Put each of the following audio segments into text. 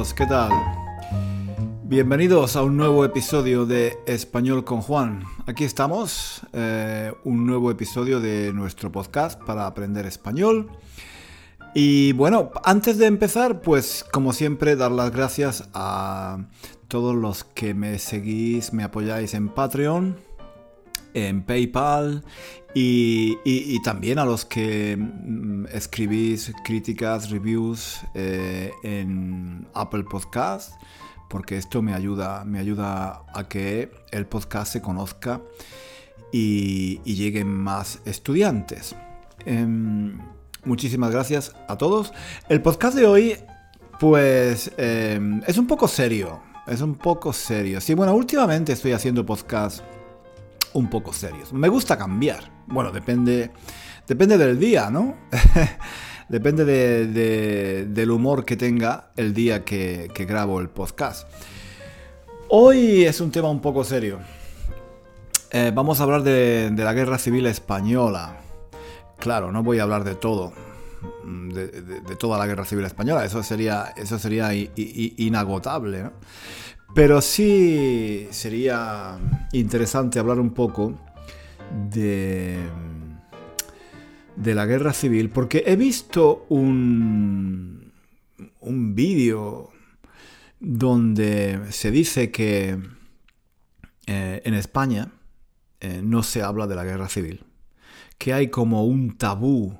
¿qué tal? Bienvenidos a un nuevo episodio de Español con Juan. Aquí estamos, eh, un nuevo episodio de nuestro podcast para aprender español. Y bueno, antes de empezar, pues como siempre, dar las gracias a todos los que me seguís, me apoyáis en Patreon, en PayPal y, también a los que mm, escribís críticas, reviews eh, en Apple Podcast, porque esto me ayuda, me ayuda a que el podcast se conozca y, lleguen más estudiantes. Em, muchísimas gracias a todos. El podcast de hoy, pues, em, es un poco serio. Es un poco serio. Sí, bueno, últimamente estoy haciendo podcasts un poco serios. Me gusta cambiar. Bueno, depende, depende del día, ¿no? depende del humor que tenga el día que, grabo el podcast. Hoy es un tema un poco serio. Eh, vamos a hablar de, la guerra civil española. Claro, no voy a hablar de todo. De, toda la guerra civil española. Eso sería, eso sería inagotable. ¿no? Pero sí sería interesante hablar un poco de, de la guerra civil, porque he visto un, un vídeo donde se dice que eh, en España eh, no se habla de la guerra civil, que hay como un tabú,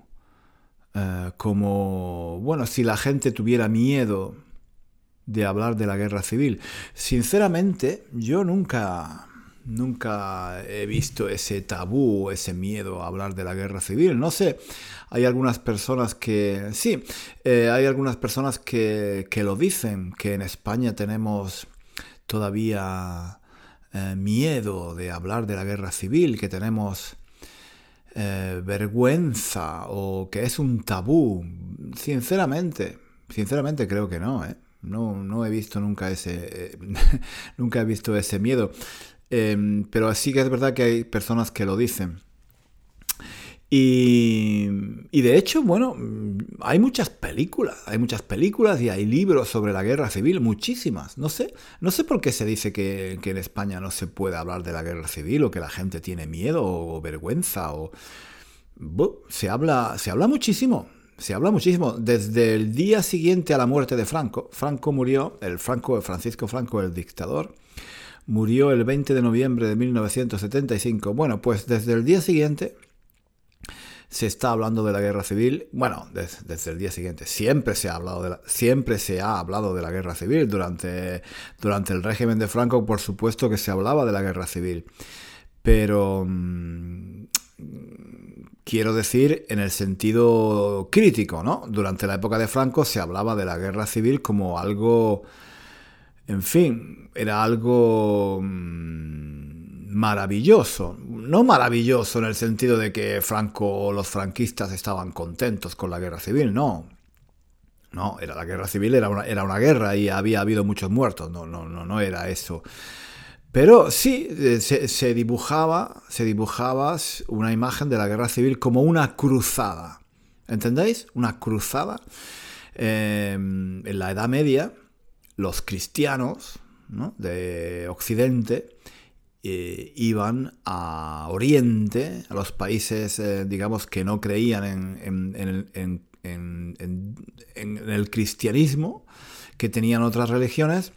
eh, como, bueno, si la gente tuviera miedo de hablar de la guerra civil. Sinceramente, yo nunca, nunca he visto ese tabú, ese miedo a hablar de la guerra civil. No sé, hay algunas personas que, sí, eh, hay algunas personas que, lo dicen, que en España tenemos todavía eh, miedo de hablar de la guerra civil, que tenemos... Eh, vergüenza o que es un tabú. Sinceramente, sinceramente creo que no, ¿eh? No, no he visto nunca ese, eh, nunca he visto ese miedo. Em, pero sí que es verdad que hay personas que lo dicen. Y, y, de hecho, bueno, hay muchas películas, hay muchas películas y hay libros sobre la guerra civil, muchísimas. No sé, no sé por qué se dice que, que en España no se puede hablar de la guerra civil o que la gente tiene miedo o vergüenza o... se habla, se habla muchísimo, se habla muchísimo. Desde el día siguiente a la muerte de Franco, Franco murió, el Franco, Francisco Franco, el dictador, murió el 20 de noviembre de 1975. Bueno, pues desde el día siguiente se está hablando de la guerra civil. Bueno, desde, el día siguiente siempre se ha hablado de la, siempre se ha hablado de la guerra civil durante durante el régimen de Franco, por supuesto que se hablaba de la guerra civil. Pero mm, Quiero decir en el sentido crítico, ¿no? Durante la época de Franco se hablaba de la guerra civil como algo, en fin, era algo mm, maravilloso. No maravilloso en el sentido de que Franco o los franquistas estaban contentos con la guerra civil, no. No, era la guerra civil, era una, era una guerra y había habido muchos muertos. No, no, no, no era eso. Pero sí, eh, se, dibujaba, se dibujaba una imagen de la guerra civil como una cruzada. ¿Entendéis? Una cruzada. Em, en la Edad Media, los cristianos de Occidente eh, iban a Oriente, a los países, eh, digamos, que no creían en, en el cristianismo, que tenían otras religiones,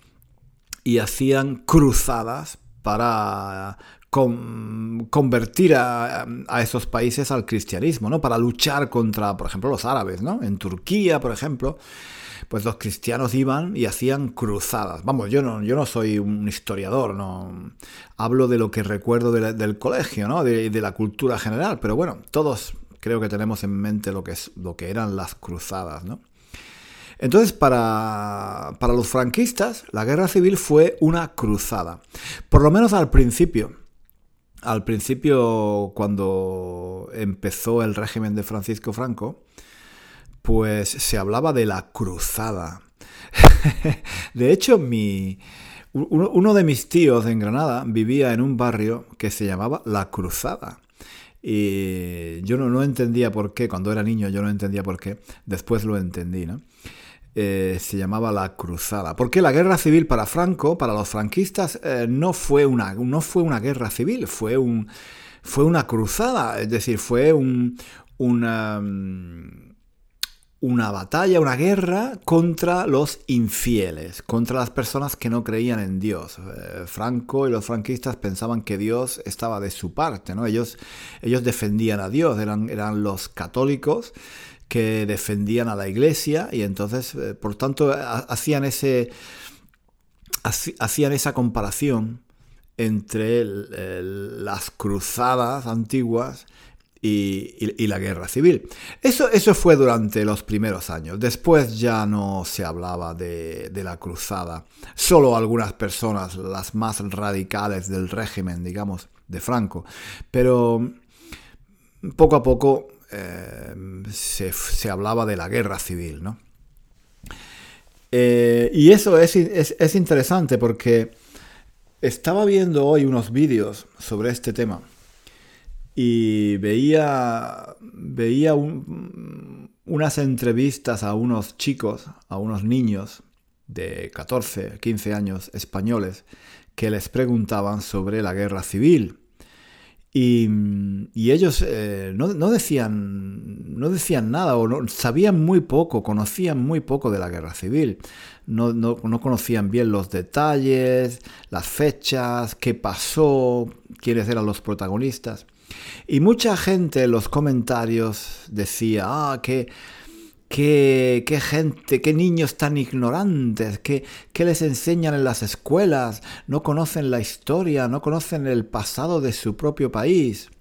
y hacían cruzadas para convertir a, esos países al cristianismo, ¿no? Para luchar contra, por ejemplo, los árabes, ¿no? En Turquía, por ejemplo, pues los cristianos iban y hacían cruzadas. Vamos, yo no, yo no soy un historiador, no hablo de lo que recuerdo del colegio, ¿no? De, de, la cultura general, pero bueno, todos creo que tenemos en mente lo que, es, lo que eran las cruzadas, ¿no? Entonces, para, los franquistas, la guerra civil fue una cruzada. Por lo menos al principio. Al principio, cuando empezó el régimen de Francisco Franco, pues se hablaba de la cruzada. de hecho, mi, uno de mis tíos en Granada vivía en un barrio que se llamaba La Cruzada. Y yo no, no entendía por qué, cuando era niño yo no entendía por qué, después lo entendí, ¿no? Eh, se llamaba la Cruzada. Porque la guerra civil para Franco, para los franquistas, eh, no, fue una, no fue una guerra civil, fue, un, fue una cruzada, es decir, fue un, una, mm, una batalla, una guerra contra los infieles, contra las personas que no creían en Dios. Eh, Franco y los franquistas pensaban que Dios estaba de su parte, ¿no? Ellos, ellos defendían a Dios, eran, eran los católicos que defendían a la iglesia y entonces, eh, por tanto, hacían, ese, hacían esa comparación entre las cruzadas antiguas y, la guerra civil. Eso, eso fue durante los primeros años. Después ya no se hablaba de, de, la cruzada. Solo algunas personas, las más radicales del régimen, digamos, de Franco. Pero poco a poco eh, se, hablaba de la guerra civil, ¿no? Eh, y eso es, es, interesante porque estaba viendo hoy unos vídeos sobre este tema y veía, veía unas entrevistas a unos chicos, a unos niños de 14, 15 años españoles que les preguntaban sobre la guerra civil y, ellos eh, no, decían, no decían nada o no, sabían muy poco, conocían muy poco de la guerra civil. No, no, conocían bien los detalles, las fechas, qué pasó, quiénes eran los protagonistas. Y mucha gente en los comentarios decía, ah, que Qué, gente, qué niños tan ignorantes, qué, qué, les enseñan en las escuelas, no conocen la historia, no conocen el pasado de su propio país.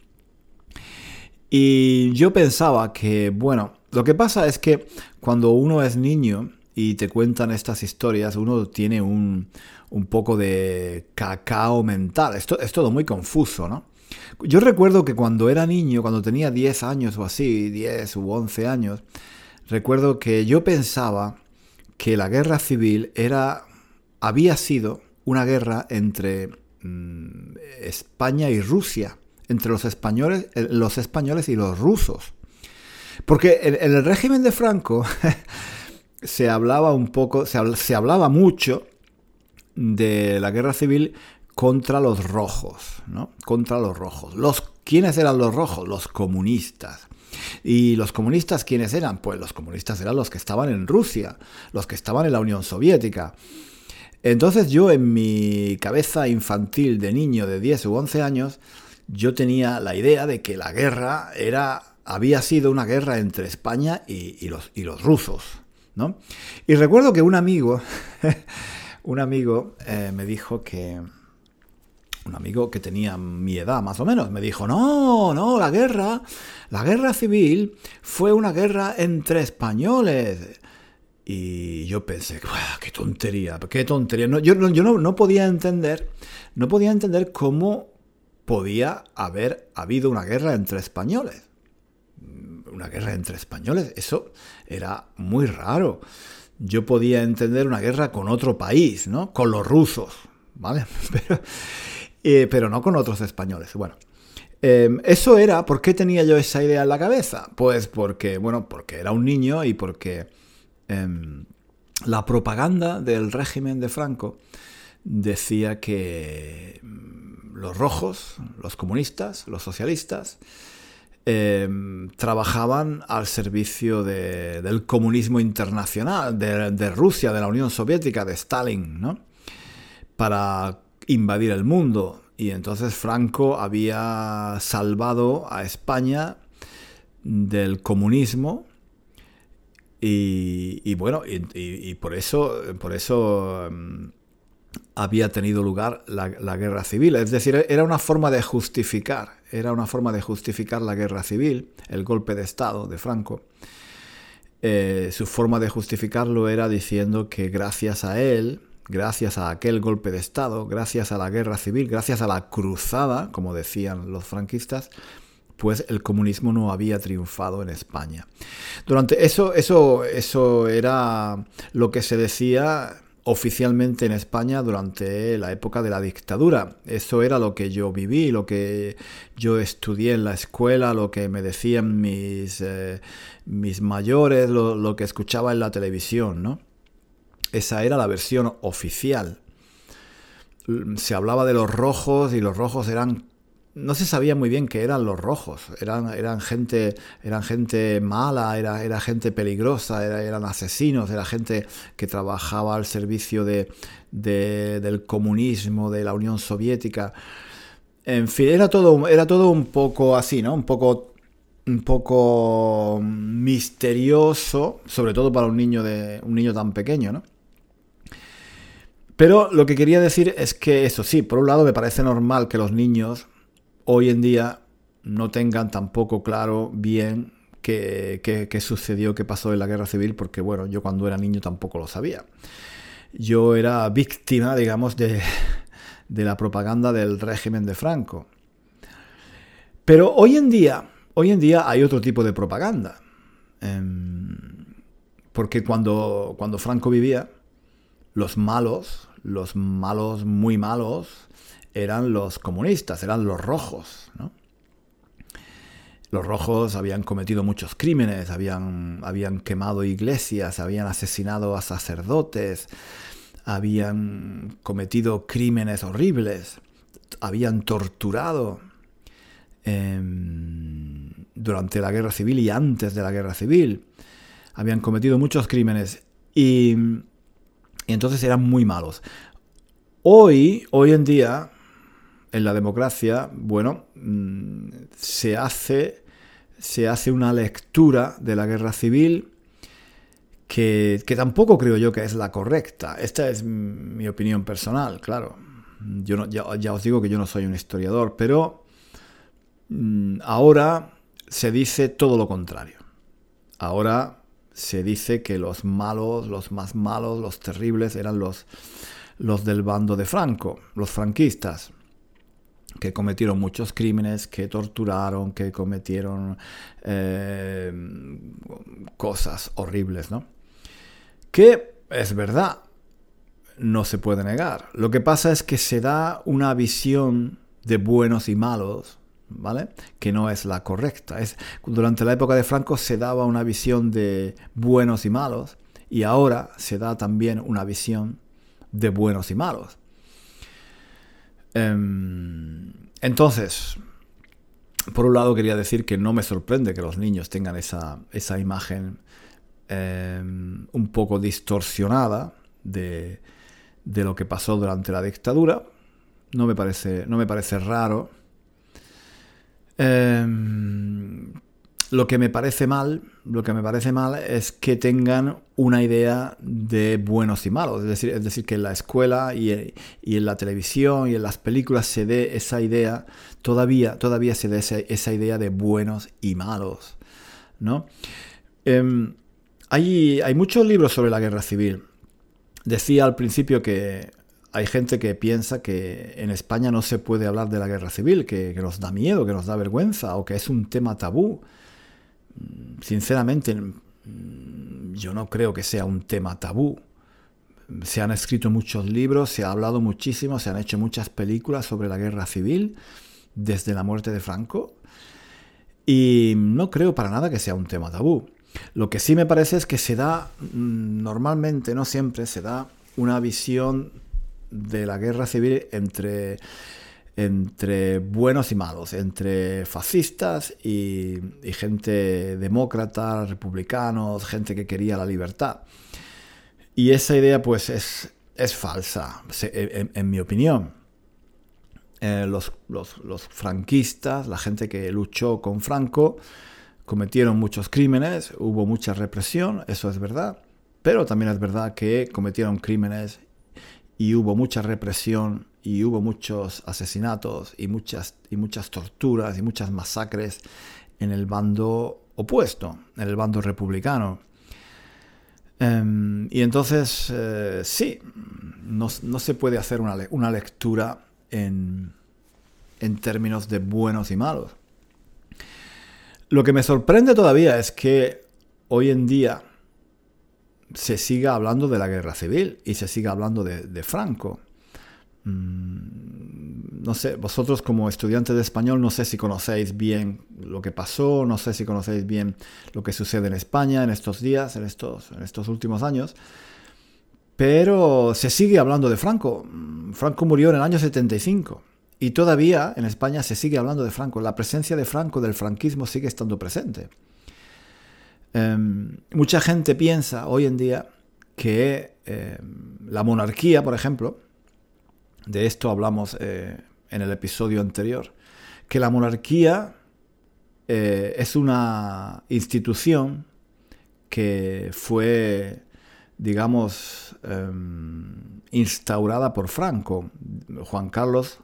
Y yo pensaba que, bueno, lo que pasa es que cuando uno es niño y te cuentan estas historias, uno tiene un, un poco de cacao mental. Esto es todo muy confuso, ¿no? Yo recuerdo que cuando era niño, cuando tenía 10 años o así, 10 u 11 años, recuerdo que yo pensaba que la guerra civil era, había sido una guerra entre mm, España y Rusia, entre los españoles, eh, los españoles y los rusos. Porque en, el régimen de Franco se hablaba un poco, se, hablaba mucho de la guerra civil contra los rojos, ¿no? Contra los rojos. Los, ¿Quiénes eran los rojos? Los comunistas. ¿Y los comunistas quiénes eran? Pues los comunistas eran los que estaban en Rusia, los que estaban en la Unión Soviética. Entonces yo en mi cabeza infantil de niño de 10 u 11 años, yo tenía la idea de que la guerra era, había sido una guerra entre España y, los, y los, rusos. ¿no? Y recuerdo que un amigo, un amigo eh, me dijo que, un amigo que tenía mi edad más o menos, me dijo, no, no, la guerra, la guerra civil fue una guerra entre españoles. Y yo pensé, qué tontería, qué tontería. No, yo, yo no, podía entender, no podía entender cómo podía haber habido una guerra entre españoles. Una guerra entre españoles, eso era muy raro. Yo podía entender una guerra con otro país, ¿no? Con los rusos, ¿vale? Pero, eh, pero no con otros españoles. Bueno, em, eso era, ¿por qué tenía yo esa idea en la cabeza? Pues porque, bueno, porque era un niño y porque em, la propaganda del régimen de Franco decía que mm, los rojos, los comunistas, los socialistas, em, trabajaban al servicio del comunismo internacional, de, de, Rusia, de la Unión Soviética, de Stalin, ¿no? Para invadir el mundo. Y entonces Franco había salvado a España del comunismo. Y, bueno, y, por eso, por eso mm, había tenido lugar la, guerra civil. Es decir, era una forma de justificar, era una forma de justificar la guerra civil, el golpe de Estado de Franco. Eh, su forma de justificarlo era diciendo que gracias a él, gracias a aquel golpe de Estado, gracias a la guerra civil, gracias a la cruzada, como decían los franquistas, pues el comunismo no había triunfado en España. Durante eso, eso, eso era lo que se decía oficialmente en España durante la época de la dictadura. Eso era lo que yo viví, lo que yo estudié en la escuela, lo que me decían mis, eh, mis mayores, lo, lo, que escuchaba en la televisión, ¿no? Esa era la versión oficial. Se hablaba de los rojos y los rojos eran no se sabía muy bien qué eran los rojos. Eran, eran, gente, eran gente mala, era, era gente peligrosa, eran asesinos, era gente que trabajaba al servicio de, del comunismo, de la Unión Soviética. En fin, era todo, era todo un poco así, ¿no? Un poco, un poco misterioso, sobre todo para un niño, de, un niño tan pequeño, ¿no? Pero lo que quería decir es que eso sí, por un lado me parece normal que los niños hoy en día no tengan tampoco claro bien qué, sucedió, qué pasó en la guerra civil, porque bueno, yo cuando era niño tampoco lo sabía. Yo era víctima, digamos, de, de la propaganda del régimen de Franco. Pero hoy en día, hoy en día hay otro tipo de propaganda. Em, porque cuando, cuando Franco vivía, los malos, los malos muy malos, eran los comunistas, eran los rojos. Los rojos habían cometido muchos crímenes, habían, habían quemado iglesias, habían asesinado a sacerdotes, habían cometido crímenes horribles, habían torturado em, durante la guerra civil y antes de la guerra civil. Habían cometido muchos crímenes y, y entonces eran muy malos. Hoy, hoy en día, en la democracia, bueno, mm, se hace, se hace una lectura de la guerra civil que, tampoco creo yo que es la correcta. Esta es mi opinión personal, claro. Yo ya, os digo que yo no soy un historiador, pero mm, ahora se dice todo lo contrario. Ahora se dice que los malos, los más malos, los terribles eran los, los del bando de Franco, los franquistas que cometieron muchos crímenes, que torturaron, que cometieron eh, cosas horribles, ¿no? Que es verdad, no se puede negar. Lo que pasa es que se da una visión de buenos y malos, ¿vale? Que no es la correcta. Es, durante la época de Franco se daba una visión de buenos y malos y ahora se da también una visión de buenos y malos. Em, entonces, por un lado quería decir que no me sorprende que los niños tengan esa, imagen em, un poco distorsionada de, lo que pasó durante la dictadura. No me parece, no me parece raro. Em, lo que me parece mal, lo que me parece mal es que tengan una idea de buenos y malos. Es decir, es decir que en la escuela y, en la televisión y en las películas se dé esa idea, todavía, todavía se dé esa, idea de buenos y malos. ¿no? Em, hay, hay muchos libros sobre la guerra civil. Decía al principio que hay gente que piensa que en España no se puede hablar de la guerra civil, que, nos da miedo, que nos da vergüenza o que es un tema tabú sinceramente, yo no creo que sea un tema tabú. Se han escrito muchos libros, se ha hablado muchísimo, se han hecho muchas películas sobre la guerra civil desde la muerte de Franco y no creo para nada que sea un tema tabú. Lo que sí me parece es que se da, mm, normalmente, no siempre, se da una visión de la guerra civil entre entre buenos y malos, entre fascistas y, gente demócrata, republicanos, gente que quería la libertad. Y esa idea pues es, es falsa, en, mi opinión. Eh, los, los, franquistas, la gente que luchó con Franco, cometieron muchos crímenes, hubo mucha represión, eso es verdad, pero también es verdad que cometieron crímenes y hubo mucha represión y hubo muchos asesinatos y muchas, y muchas torturas y muchas masacres en el bando opuesto, en el bando republicano. Em, y entonces, eh, sí, no, se puede hacer una, una lectura en, en términos de buenos y malos. Lo que me sorprende todavía es que hoy en día se siga hablando de la guerra civil y se siga hablando de, Franco. Mm, no sé, vosotros como estudiantes de español no sé si conocéis bien lo que pasó, no sé si conocéis bien lo que sucede en España en estos días, en estos, en estos últimos años, pero se sigue hablando de Franco. Mm, Franco murió en el año 75 y todavía en España se sigue hablando de Franco. La presencia de Franco, del franquismo, sigue estando presente. Em, mucha gente piensa hoy en día que em, la monarquía, por ejemplo, de esto hablamos eh, en el episodio anterior, que la monarquía eh, es una institución que fue, digamos, em, instaurada por Franco. Juan Carlos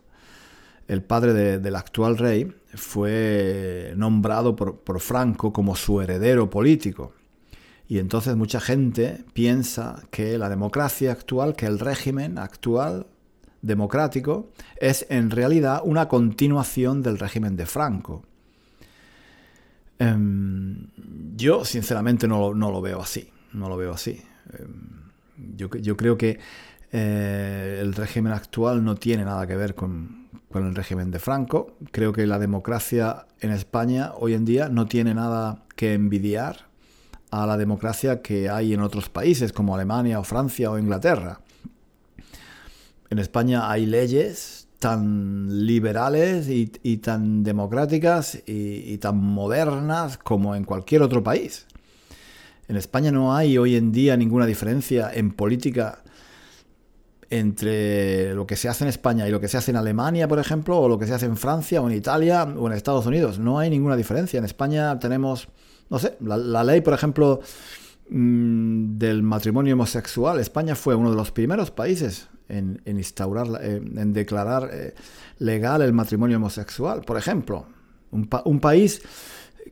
el padre del actual rey, fue nombrado por, Franco como su heredero político. Y entonces mucha gente piensa que la democracia actual, que el régimen actual democrático, es en realidad una continuación del régimen de Franco. Em, yo sinceramente no, lo veo así, no lo veo así. Em, yo, yo, creo que eh, el régimen actual no tiene nada que ver con, con el régimen de Franco. Creo que la democracia en España hoy en día no tiene nada que envidiar a la democracia que hay en otros países como Alemania o Francia o Inglaterra. En España hay leyes tan liberales y, tan democráticas y, tan modernas como en cualquier otro país. En España no hay hoy en día ninguna diferencia en política entre lo que se hace en España y lo que se hace en Alemania, por ejemplo, o lo que se hace en Francia o en Italia o en Estados Unidos. No hay ninguna diferencia. En España tenemos, no sé, la, ley, por ejemplo, mm, del matrimonio homosexual. España fue uno de los primeros países en, instaurar, en declarar eh, legal el matrimonio homosexual, por ejemplo. Un, país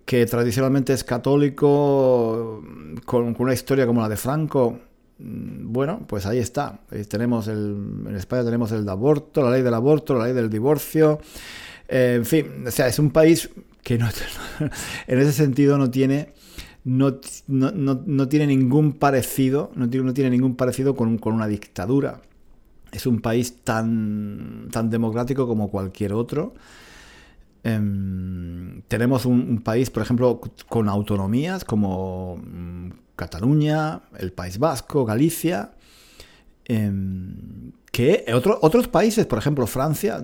que tradicionalmente es católico, con, una historia como la de Franco, bueno, pues ahí está. Eh, tenemos el, en España tenemos el aborto, la ley del aborto, la ley del divorcio. Eh, en fin, o sea, es un país que no, en ese sentido no tiene, no, no, tiene ningún parecido, no tiene, no ningún parecido con, con, una dictadura. Es un país tan, tan democrático como cualquier otro. Em, tenemos un, un, país, por ejemplo, con autonomías como mm, Cataluña, el País Vasco, Galicia, em, que otros países, por ejemplo Francia,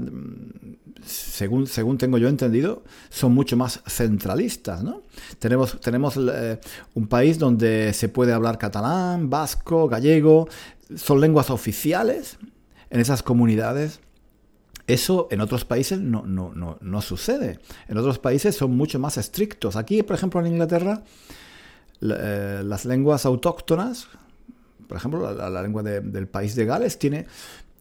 según, según tengo yo entendido, son mucho más centralistas. ¿no? Tenemos, tenemos eh, un país donde se puede hablar catalán, vasco, gallego, son lenguas oficiales en esas comunidades. Eso en otros países no, no, no, no sucede. En otros países son mucho más estrictos. Aquí, por ejemplo, en Inglaterra, eh, las lenguas autóctonas, por ejemplo, la, lengua del país de Gales tiene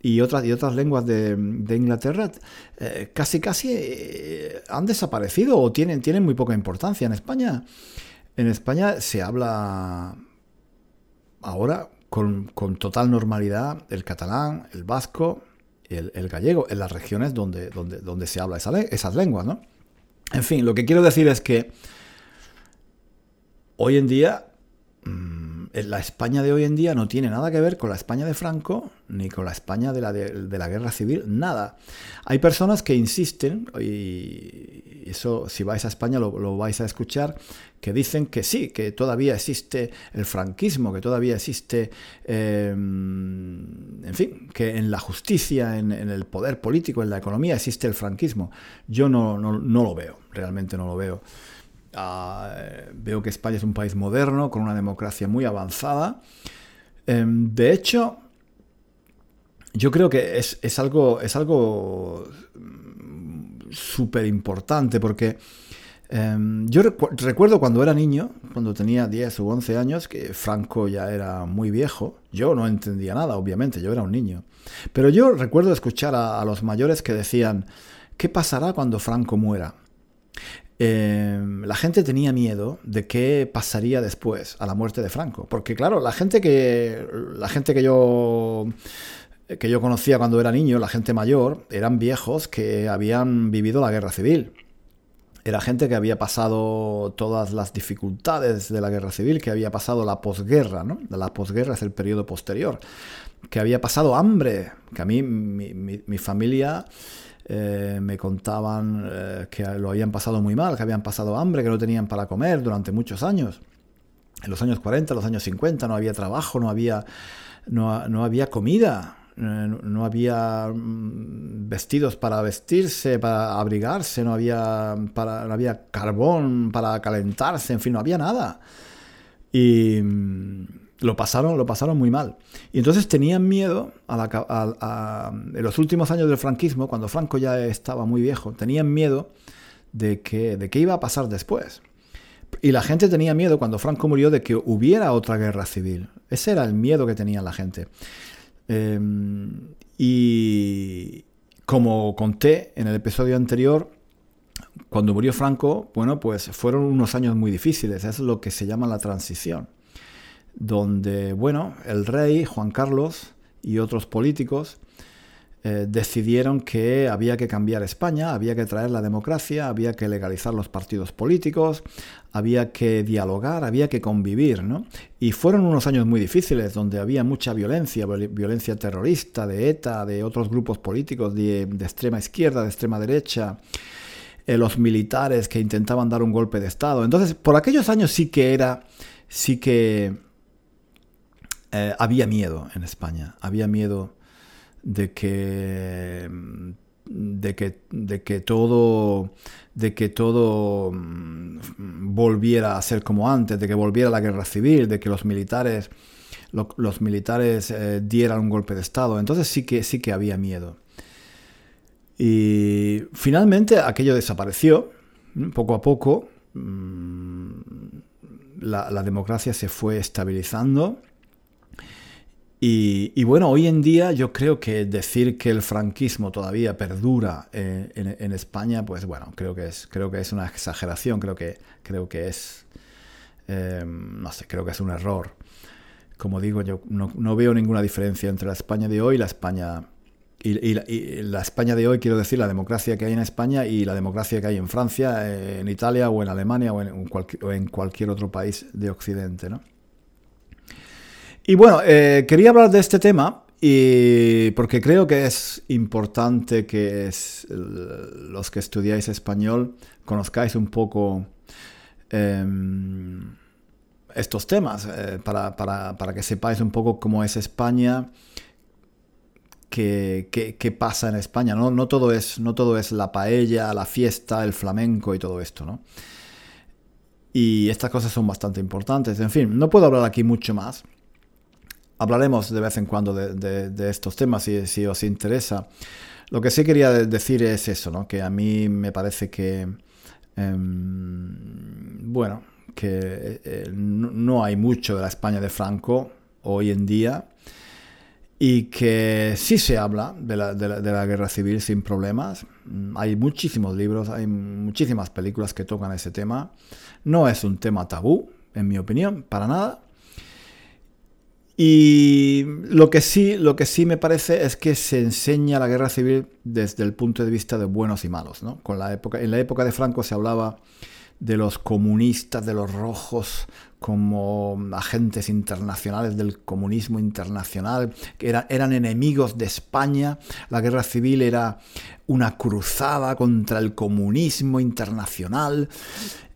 y otras, y otras lenguas de, Inglaterra eh, casi casi eh, han desaparecido o tienen, tienen muy poca importancia. En España, en España se habla ahora con, total normalidad el catalán, el vasco, el, el, gallego, en las regiones donde, donde, donde se habla esas lenguas, ¿no? En fin, lo que quiero decir es que hoy en día, mm, la España de hoy en día no tiene nada que ver con la España de Franco ni con la España de la, de, la guerra civil, nada. Hay personas que insisten, y eso si vais a España lo, vais a escuchar, que dicen que sí, que todavía existe el franquismo, que todavía existe, em, en fin, que en la justicia, en, el poder político, en la economía existe el franquismo. Yo no, no lo veo, realmente no lo veo. Ah, veo que España es un país moderno, con una democracia muy avanzada. Em, de hecho, yo creo que es, algo, es algo mm, súper importante porque em, yo recuerdo cuando era niño, cuando tenía 10 o 11 años, que Franco ya era muy viejo. Yo no entendía nada, obviamente, yo era un niño. Pero yo recuerdo escuchar a los mayores que decían, ¿qué pasará cuando Franco muera? Em, la gente tenía miedo de qué pasaría después a la muerte de Franco. Porque claro, la gente que, la gente que yo que yo conocía cuando era niño, la gente mayor, eran viejos que habían vivido la guerra civil. era gente que había pasado todas las dificultades de la guerra civil, que había pasado la posguerra, ¿no? La posguerra es el periodo posterior, que había pasado hambre, que a mí, mi, familia eh, me contaban eh, que lo habían pasado muy mal, que habían pasado hambre, que no tenían para comer durante muchos años. En los años 40, los años 50 no había trabajo, no había, no, no había comida. Eh, no había mm, vestidos para vestirse, para abrigarse, no había, para, no había carbón para calentarse, en fin, no había nada. Y mm, lo pasaron, lo pasaron muy mal. Y entonces tenían miedo en los últimos años del franquismo, cuando Franco ya estaba muy viejo, tenían miedo de que, de qué iba a pasar después. Y la gente tenía miedo cuando Franco murió de que hubiera otra guerra civil. Ese era el miedo que tenía la gente. Em, y como conté en el episodio anterior, cuando murió Franco, bueno, pues fueron unos años muy difíciles, es lo que se llama la transición, donde, bueno, el rey Juan Carlos y otros políticos eh, decidieron que había que cambiar España, había que traer la democracia, había que legalizar los partidos políticos, había que dialogar, había que convivir, ¿no? Y fueron unos años muy difíciles, donde había mucha violencia, violencia terrorista, de ETA, de otros grupos políticos de, extrema izquierda, de extrema derecha, eh, los militares que intentaban dar un golpe de Estado. Entonces, por aquellos años sí que era, sí que eh, había miedo en España, había miedo de que de que, de que todo de que todo mm, volviera a ser como antes, de que volviera la guerra civil, de que los militares los militares eh, dieran un golpe de estado. Entonces sí que sí que había miedo. Y finalmente aquello desapareció, poco a poco. Mm, la democracia se fue estabilizando y, bueno, hoy en día yo creo que decir que el franquismo todavía perdura eh, en, España, pues bueno, creo que es, creo que es una exageración, creo que, creo que es, eh, no sé, creo que es un error. Como digo, yo no, veo ninguna diferencia entre la España de hoy y la España y, la, España de hoy, quiero decir, la democracia que hay en España y la democracia que hay en Francia, en Italia o en Alemania o en, o en cualquier otro país de Occidente, ¿no? Y bueno, eh, quería hablar de este tema y porque creo que es importante que los que estudiáis español conozcáis un poco em, estos temas, eh, para, que sepáis un poco cómo es España, qué, pasa en España. ¿no? No, todo es, no todo es la paella, la fiesta, el flamenco y todo esto. ¿no? Y estas cosas son bastante importantes. En fin, no puedo hablar aquí mucho más hablaremos de vez en cuando de, estos temas si, os interesa. Lo que sí quería decir es eso, ¿no? que a mí me parece que, em, bueno, que eh, no hay mucho de la España de Franco hoy en día y que sí se habla de la, de la, guerra civil sin problemas. Hay muchísimos libros, hay muchísimas películas que tocan ese tema. No es un tema tabú, en mi opinión, para nada. Y lo que sí, lo que sí me parece es que se enseña la guerra civil desde el punto de vista de buenos y malos. ¿no? Con la época, en la época de Franco se hablaba de los comunistas, de los rojos, como agentes internacionales del comunismo internacional, que eran enemigos de España. La guerra civil era una cruzada contra el comunismo internacional.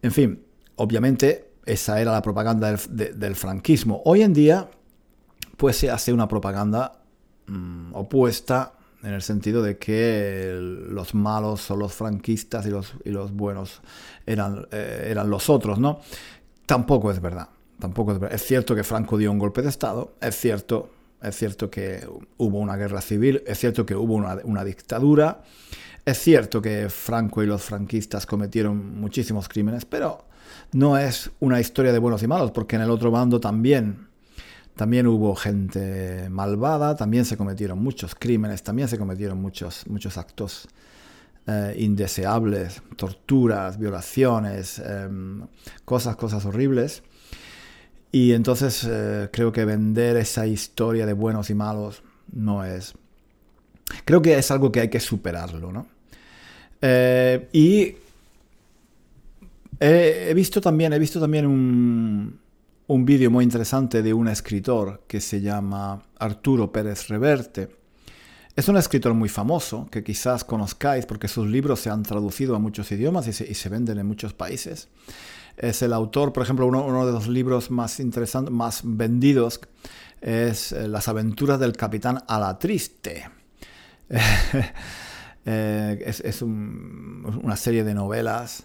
En fin, obviamente esa era la propaganda del franquismo. Hoy en día pues se hace una propaganda mm, opuesta en el sentido de que los malos son los franquistas y los, y los buenos eran, eh, eran los otros, ¿no? Tampoco es verdad. Tampoco es. Es cierto que Franco dio un golpe de Estado, es cierto, es cierto que hubo una guerra civil, es cierto que hubo una, una dictadura, es cierto que Franco y los franquistas cometieron muchísimos crímenes, pero no es una historia de buenos y malos, porque en el otro bando también también hubo gente malvada, también se cometieron muchos crímenes, también se cometieron muchos, muchos actos eh, indeseables, torturas, violaciones, em, cosas, cosas horribles. Y entonces eh, creo que vender esa historia de buenos y malos no es... Creo que es algo que hay que superarlo, ¿no? Eh, y He, visto también, he visto también un, un vídeo muy interesante de un escritor que se llama Arturo Pérez Reverte. Es un escritor muy famoso que quizás conozcáis porque sus libros se han traducido a muchos idiomas y se, venden en muchos países. Es el autor, por ejemplo, uno, de los libros más interesantes, más vendidos es eh, Las aventuras del capitán Alatriste. Eh, es, una serie de novelas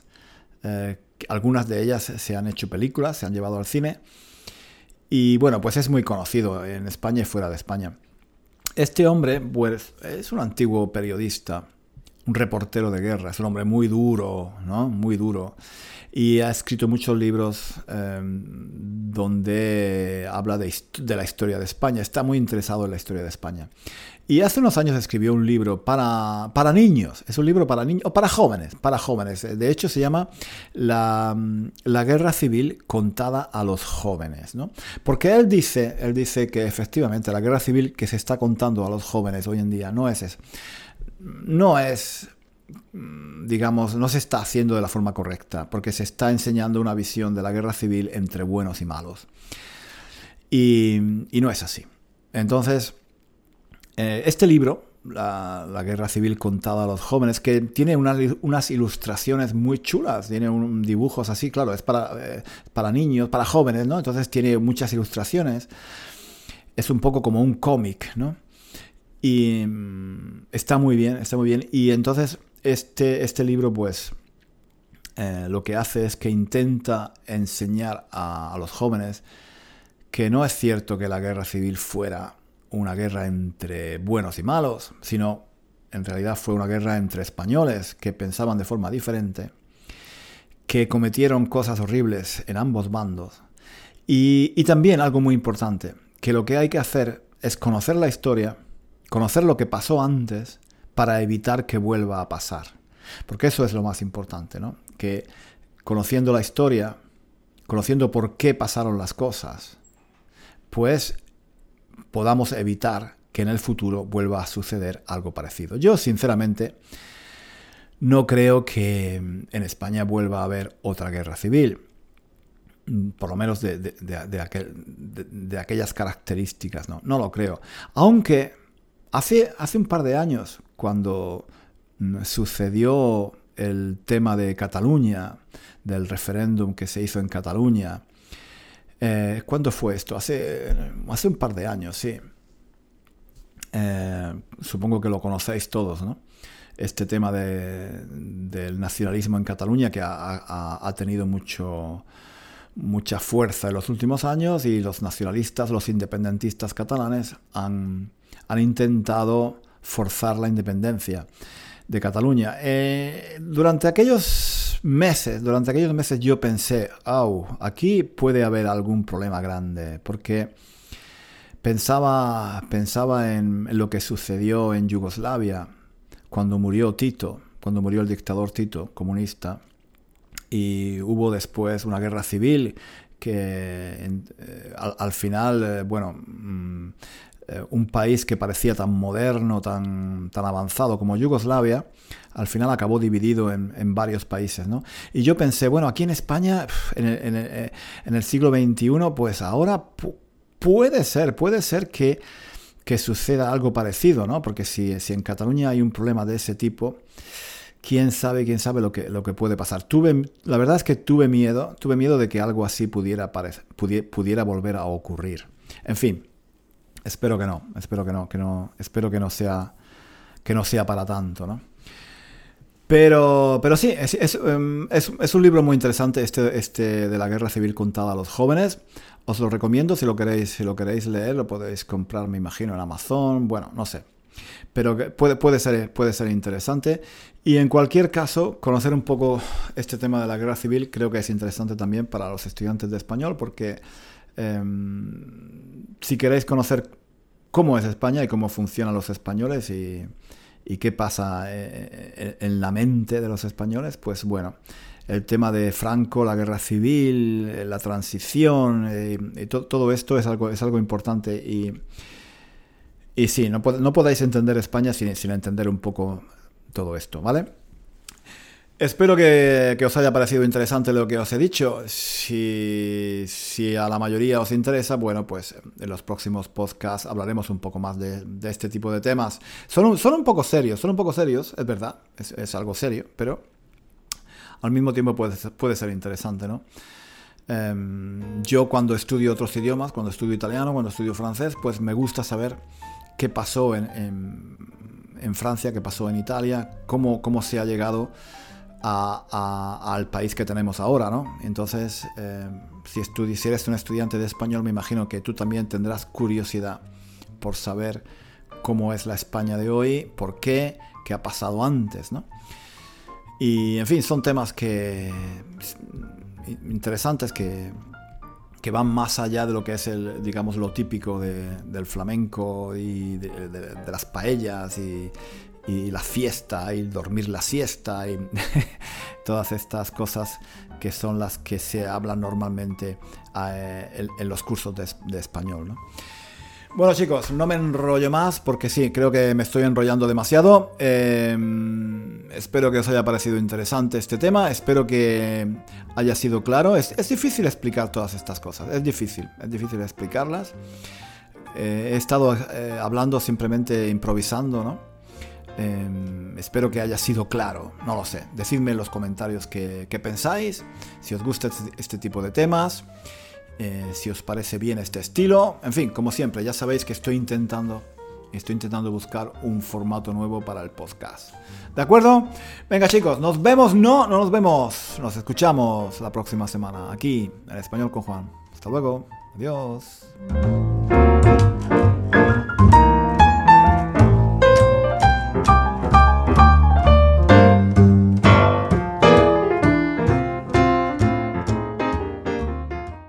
eh, algunas de ellas se han hecho películas, se han llevado al cine. Y bueno, pues es muy conocido en España y fuera de España. Este hombre pues, es un antiguo periodista, un reportero de guerra, es un hombre muy duro, ¿no? Muy duro. Y ha escrito muchos libros em, donde habla de, la historia de España. Está muy interesado en la historia de España. Y hace unos años escribió un libro para, para niños, es un libro para niños, o para jóvenes, para jóvenes. De hecho se llama La, la guerra civil contada a los jóvenes, ¿no? Porque él dice, él dice que efectivamente la guerra civil que se está contando a los jóvenes hoy en día no es, es no es digamos, no se está haciendo de la forma correcta, porque se está enseñando una visión de la guerra civil entre buenos y malos. Y, no es así. Entonces, eh, este libro, la, Guerra Civil contada a los jóvenes, que tiene unas ilustraciones muy chulas, tiene un, dibujos así, claro, es para, eh, para niños, para jóvenes, ¿no? Entonces tiene muchas ilustraciones. Es un poco como un cómic, ¿no? Y mm, está muy bien, está muy bien. Y entonces este, este libro, pues, eh, lo que hace es que intenta enseñar a los jóvenes que no es cierto que la guerra civil fuera una guerra entre buenos y malos, sino en realidad fue una guerra entre españoles que pensaban de forma diferente, que cometieron cosas horribles en ambos bandos. Y, también algo muy importante, que lo que hay que hacer es conocer la historia, conocer lo que pasó antes para evitar que vuelva a pasar. Porque eso es lo más importante, ¿no? Que conociendo la historia, conociendo por qué pasaron las cosas, pues podamos evitar que en el futuro vuelva a suceder algo parecido. Yo, sinceramente, no creo que en España vuelva a haber otra guerra civil, por lo menos de, aquellas características, ¿no? no lo creo. Aunque hace, un par de años, cuando sucedió el tema de Cataluña, del referéndum que se hizo en Cataluña, eh, ¿Cuándo fue esto? Hace, hace un par de años, sí. Eh, supongo que lo conocéis todos, ¿no? Este tema del nacionalismo en Cataluña que ha, tenido mucho, mucha fuerza en los últimos años y los nacionalistas, los independentistas catalanes han, han intentado forzar la independencia de Cataluña. Eh, durante aquellos meses, durante aquellos meses yo pensé, oh, aquí puede haber algún problema grande, porque pensaba, pensaba en lo que sucedió en Yugoslavia cuando murió Tito, cuando murió el dictador Tito, comunista, y hubo después una guerra civil que eh, al, final, eh, bueno, mm, eh, un país que parecía tan moderno, tan, tan avanzado como Yugoslavia, al final acabó dividido en, varios países. ¿no? Y yo pensé, bueno, aquí en España, en el, eh, en el, siglo XXI, pues ahora puede ser, puede ser que, que suceda algo parecido, ¿no? porque si, si en Cataluña hay un problema de ese tipo, quién sabe, quién sabe lo que, lo que puede pasar. Tuve, la verdad es que tuve miedo, tuve miedo de que algo así pudiera, pudiera volver a ocurrir. En fin, Espero que no, espero que no, que no, espero que no sea, que no sea para tanto, ¿no? Pero, pero sí, em, es, es, un libro muy interesante este, este de la guerra civil contada a los jóvenes. Os lo recomiendo si lo queréis, si lo queréis leer, lo podéis comprar, me imagino, en Amazon, bueno, no sé. Pero puede, puede, ser, puede ser interesante. Y en cualquier caso, conocer un poco este tema de la guerra civil creo que es interesante también para los estudiantes de español porque Em, si queréis conocer cómo es España y cómo funcionan los españoles y, qué pasa eh, eh, en la mente de los españoles, pues bueno, el tema de Franco, la guerra civil, eh, la transición, y todo esto es algo, es algo importante y, sí, no, podéis entender España sin entender un poco todo esto, ¿vale? Espero que, os haya parecido interesante lo que os he dicho. Si, si, a la mayoría os interesa, bueno, pues en los próximos podcasts hablaremos un poco más de, este tipo de temas. Son, son, un poco serios, son un poco serios, es verdad, es, algo serio, pero al mismo tiempo puede, puede ser interesante, ¿no? Em, yo cuando estudio otros idiomas, cuando estudio italiano, cuando estudio francés, pues me gusta saber qué pasó en, en, Francia, qué pasó en Italia, cómo, cómo se ha llegado al país que tenemos ahora, ¿no? Entonces, eh, si, si eres un estudiante de español, me imagino que tú también tendrás curiosidad por saber cómo es la España de hoy, por qué, qué ha pasado antes, ¿no? Y, en fin, son temas que interesantes que, que van más allá de lo que es el, digamos, lo típico del flamenco y de las paellas y, y la fiesta y dormir la siesta y todas estas cosas que son las que se hablan normalmente eh, en, los cursos de, español. Bueno chicos, no me enrollo más porque sí, creo que me estoy enrollando demasiado. Em, espero que os haya parecido interesante este tema, espero que haya sido claro. Es, difícil explicar todas estas cosas, es difícil, es difícil explicarlas. Eh, he estado eh, hablando simplemente improvisando, ¿no? Em, espero que haya sido claro, no lo sé. Decidme en los comentarios qué, pensáis, si os gusta este, este tipo de temas, eh, si os parece bien este estilo. En fin, como siempre, ya sabéis que estoy intentando, estoy intentando buscar un formato nuevo para el podcast. ¿De acuerdo? Venga chicos, nos vemos, no, no nos vemos. Nos escuchamos la próxima semana aquí en Español con Juan. Hasta luego. Adiós.